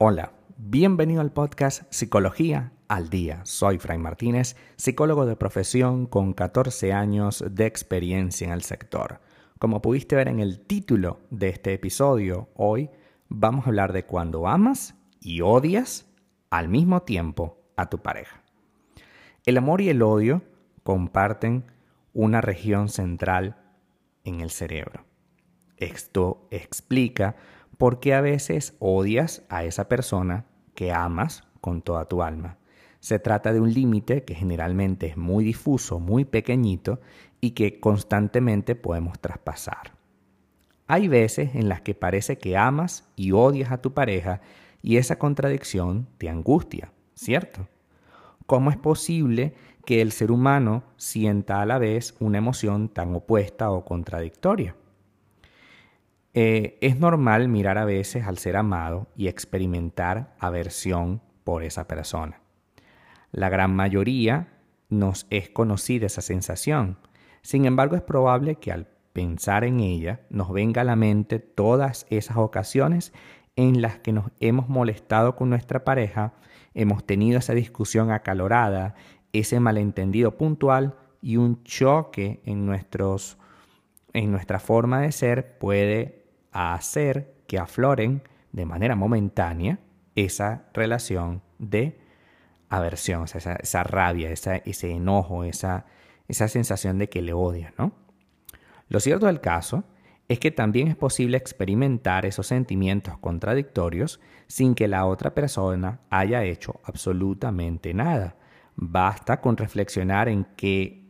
Hola, bienvenido al podcast Psicología al Día. Soy Fray Martínez, psicólogo de profesión con 14 años de experiencia en el sector. Como pudiste ver en el título de este episodio, hoy vamos a hablar de cuando amas y odias al mismo tiempo a tu pareja. El amor y el odio comparten una región central en el cerebro. Esto explica por qué a veces odias a esa persona que amas con toda tu alma. Se trata de un límite que generalmente es muy difuso, muy pequeñito y que constantemente podemos traspasar. Hay veces en las que parece que amas y odias a tu pareja y esa contradicción te angustia, ¿cierto? ¿Cómo es posible que el ser humano sienta a la vez una emoción tan opuesta o contradictoria? Eh, es normal mirar a veces al ser amado y experimentar aversión por esa persona. La gran mayoría nos es conocida esa sensación. Sin embargo, es probable que al pensar en ella nos venga a la mente todas esas ocasiones en las que nos hemos molestado con nuestra pareja, hemos tenido esa discusión acalorada, ese malentendido puntual y un choque en, nuestros, en nuestra forma de ser puede hacer que afloren de manera momentánea esa relación de aversión, esa, rabia, ese enojo, esa, esa sensación de que le odias, ¿no? Lo cierto del caso es que también es posible experimentar esos sentimientos contradictorios sin que la otra persona haya hecho absolutamente nada. Basta con reflexionar en que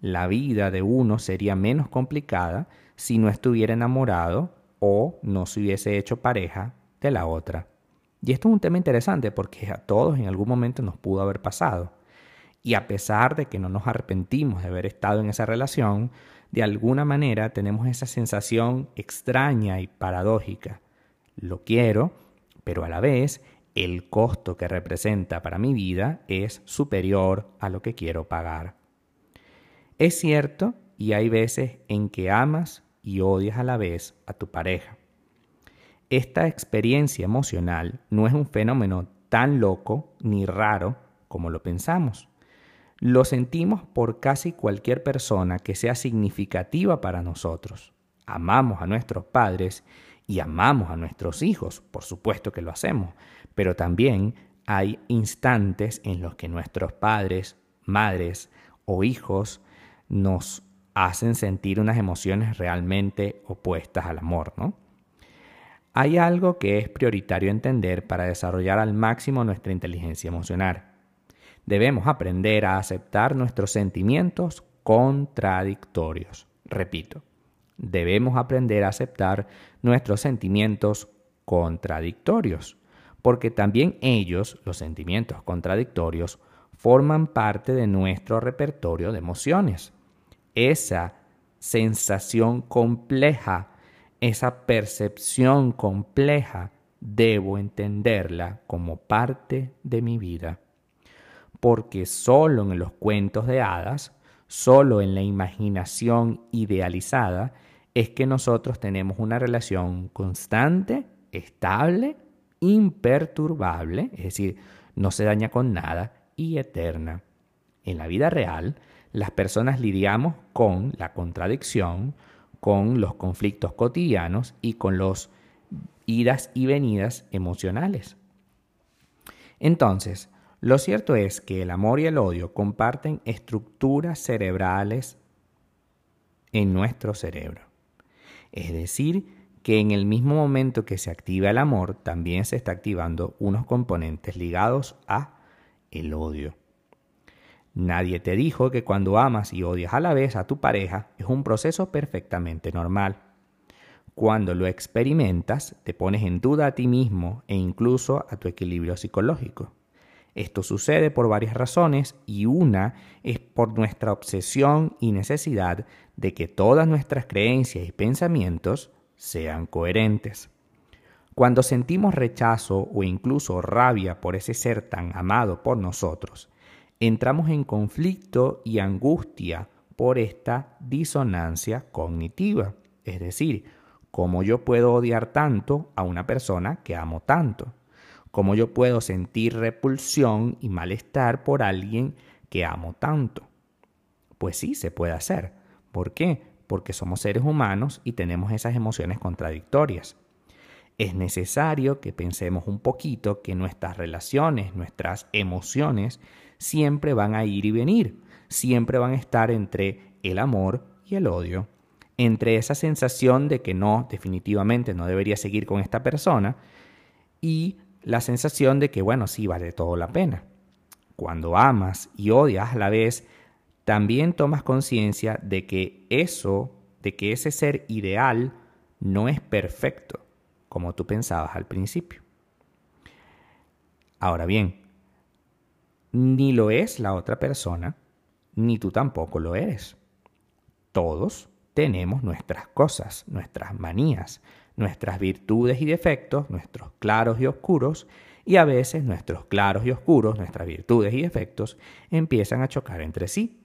la vida de uno sería menos complicada si no estuviera enamorado o no se hubiese hecho pareja de la otra. Y esto es un tema interesante porque a todos en algún momento nos pudo haber pasado. Y a pesar de que no nos arrepentimos de haber estado en esa relación, de alguna manera tenemos esa sensación extraña y paradójica. Lo quiero, pero a la vez el costo que representa para mi vida es superior a lo que quiero pagar. Es cierto, y hay veces en que amas y odias a la vez a tu pareja. Esta experiencia emocional no es un fenómeno tan loco ni raro como lo pensamos. Lo sentimos por casi cualquier persona que sea significativa para nosotros. Amamos a nuestros padres y amamos a nuestros hijos, por supuesto que lo hacemos, pero también hay instantes en los que nuestros padres, madres o hijos nos hacen sentir unas emociones realmente opuestas al amor, ¿no? Hay algo que es prioritario entender para desarrollar al máximo nuestra inteligencia emocional. Debemos aprender a aceptar nuestros sentimientos contradictorios. Repito, debemos aprender a aceptar nuestros sentimientos contradictorios, porque también ellos, los sentimientos contradictorios, forman parte de nuestro repertorio de emociones. Esa sensación compleja esa percepción compleja debo entenderla como parte de mi vida. Porque solo en los cuentos de hadas, solo en la imaginación idealizada, es que nosotros tenemos una relación constante, estable, imperturbable, es decir, no se daña con nada y eterna. En la vida real, las personas lidiamos con la contradicción, con los conflictos cotidianos y con los idas y venidas emocionales. Entonces, lo cierto es que el amor y el odio comparten estructuras cerebrales en nuestro cerebro. Es decir, que en el mismo momento que se activa el amor, también se está activando unos componentes ligados a el odio. Nadie te dijo que cuando amas y odias a la vez a tu pareja es un proceso perfectamente normal. Cuando lo experimentas, te pones en duda a ti mismo e incluso a tu equilibrio psicológico. Esto sucede por varias razones y una es por nuestra obsesión y necesidad de que todas nuestras creencias y pensamientos sean coherentes. Cuando sentimos rechazo o incluso rabia por ese ser tan amado por nosotros, entramos en conflicto y angustia por esta disonancia cognitiva. Es decir, cómo yo puedo odiar tanto a una persona que amo tanto. Cómo yo puedo sentir repulsión y malestar por alguien que amo tanto. Pues sí, se puede hacer. ¿Por qué? Porque somos seres humanos y tenemos esas emociones contradictorias. Es necesario que pensemos un poquito que nuestras relaciones, nuestras emociones, siempre van a ir y venir, siempre van a estar entre el amor y el odio, entre esa sensación de que no, definitivamente no debería seguir con esta persona y la sensación de que, bueno, sí vale todo la pena. Cuando amas y odias a la vez, también tomas conciencia de que eso, de que ese ser ideal no es perfecto, como tú pensabas al principio. Ahora bien, ni lo es la otra persona, ni tú tampoco lo eres. Todos tenemos nuestras cosas, nuestras manías, nuestras virtudes y defectos, nuestros claros y oscuros, y a veces nuestros claros y oscuros, nuestras virtudes y defectos, empiezan a chocar entre sí.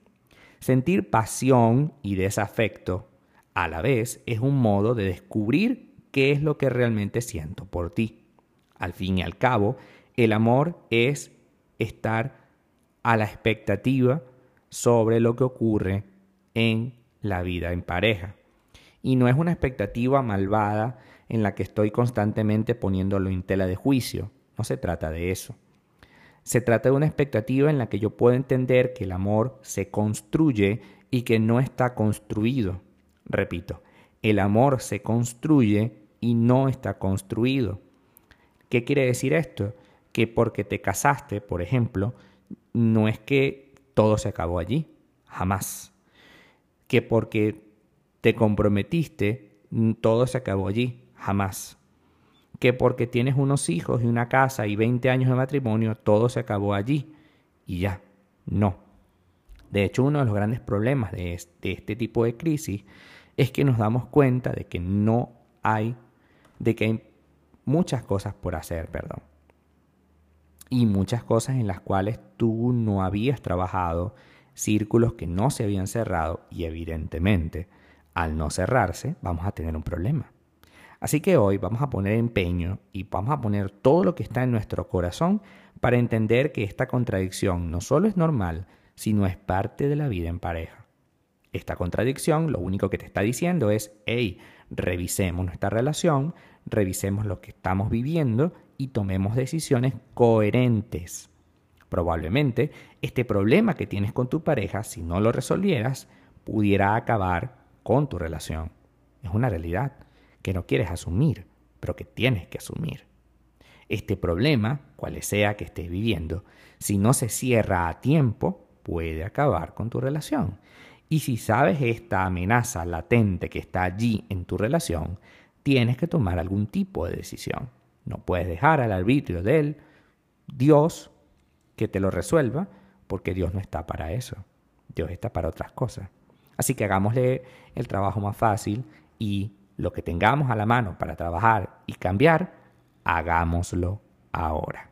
Sentir pasión y desafecto a la vez es un modo de descubrir qué es lo que realmente siento por ti. Al fin y al cabo, el amor es estar a la expectativa sobre lo que ocurre en la vida en pareja. Y no es una expectativa malvada en la que estoy constantemente poniéndolo en tela de juicio. No se trata de eso. Se trata de una expectativa en la que yo puedo entender que el amor se construye y que no está construido. Repito, el amor se construye y no está construido. ¿Qué quiere decir esto? Que porque te casaste, por ejemplo, no es que todo se acabó allí, jamás. Que porque te comprometiste, todo se acabó allí, jamás que porque tienes unos hijos y una casa y 20 años de matrimonio, todo se acabó allí y ya. No. De hecho, uno de los grandes problemas de este, tipo de crisis es que nos damos cuenta de que no hay, de que hay muchas cosas por hacer, perdón. Y muchas cosas en las cuales tú no habías trabajado, círculos que no se habían cerrado y evidentemente al no cerrarse vamos a tener un problema. Así que hoy vamos a poner empeño y vamos a poner todo lo que está en nuestro corazón para entender que esta contradicción no solo es normal, sino es parte de la vida en pareja. Esta contradicción lo único que te está diciendo es, hey, revisemos nuestra relación, revisemos lo que estamos viviendo y tomemos decisiones coherentes. Probablemente este problema que tienes con tu pareja, si no lo resolvieras, pudiera acabar con tu relación. Es una realidad que no quieres asumir, pero que tienes que asumir. Este problema, cual sea que estés viviendo, si no se cierra a tiempo, puede acabar con tu relación. Y si sabes esta amenaza latente que está allí en tu relación, tienes que tomar algún tipo de decisión. No puedes dejar al arbitrio de él, Dios, que te lo resuelva, porque Dios no está para eso. Dios está para otras cosas. Así que hagámosle el trabajo más fácil y lo que tengamos a la mano para trabajar y cambiar, hagámoslo ahora.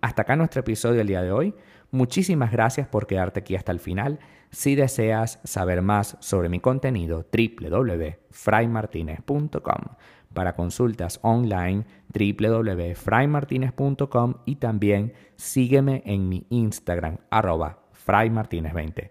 Hasta acá nuestro episodio del día de hoy. Muchísimas gracias por quedarte aquí hasta el final. Si deseas saber más sobre mi contenido, www.fraymartinez.com. Para consultas online, www.fraymartinez.com y también sígueme en mi Instagram, arroba fraymartinez20.